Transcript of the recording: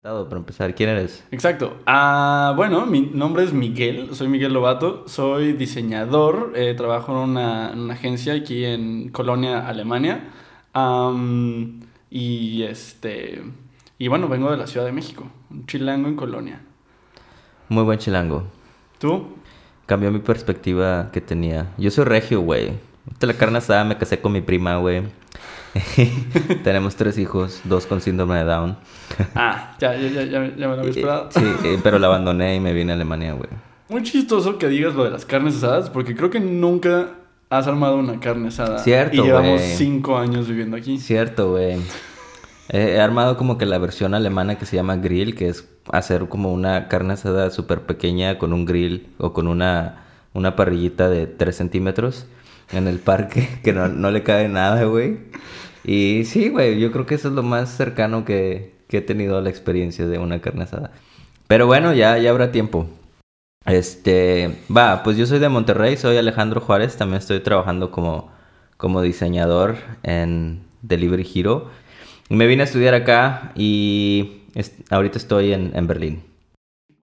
Para empezar, ¿quién eres? Exacto. Ah, bueno, mi nombre es Miguel, soy Miguel Lobato, soy diseñador, eh, trabajo en una, en una agencia aquí en Colonia, Alemania. Y este. Y bueno, vengo de la Ciudad de México, un chilango en Colonia. Muy buen chilango. ¿Tú? Cambió mi perspectiva que tenía. Yo soy regio, güey. De la carne asada me casé con mi prima, güey. Tenemos tres hijos, dos con síndrome de Down. Ah, ya, ya, ya, ya, me lo había esperado. Sí, eh, pero la abandoné y me vine a Alemania, güey. Muy chistoso que digas lo de las carnes asadas, porque creo que nunca has armado una carne asada. Cierto, Y llevamos cinco años viviendo aquí. Cierto, güey. Eh, He armado como que la versión alemana que se llama grill, que es hacer como una carne asada súper pequeña con un grill o con una, una parrillita de 3 centímetros en el parque, que no, no le cabe nada, güey. Y sí, güey, yo creo que eso es lo más cercano que, que he tenido a la experiencia de una carne asada. Pero bueno, ya, ya habrá tiempo. Este, va, pues yo soy de Monterrey, soy Alejandro Juárez, también estoy trabajando como, como diseñador en Delivery Hero. Me vine a estudiar acá y ahorita estoy en, en Berlín.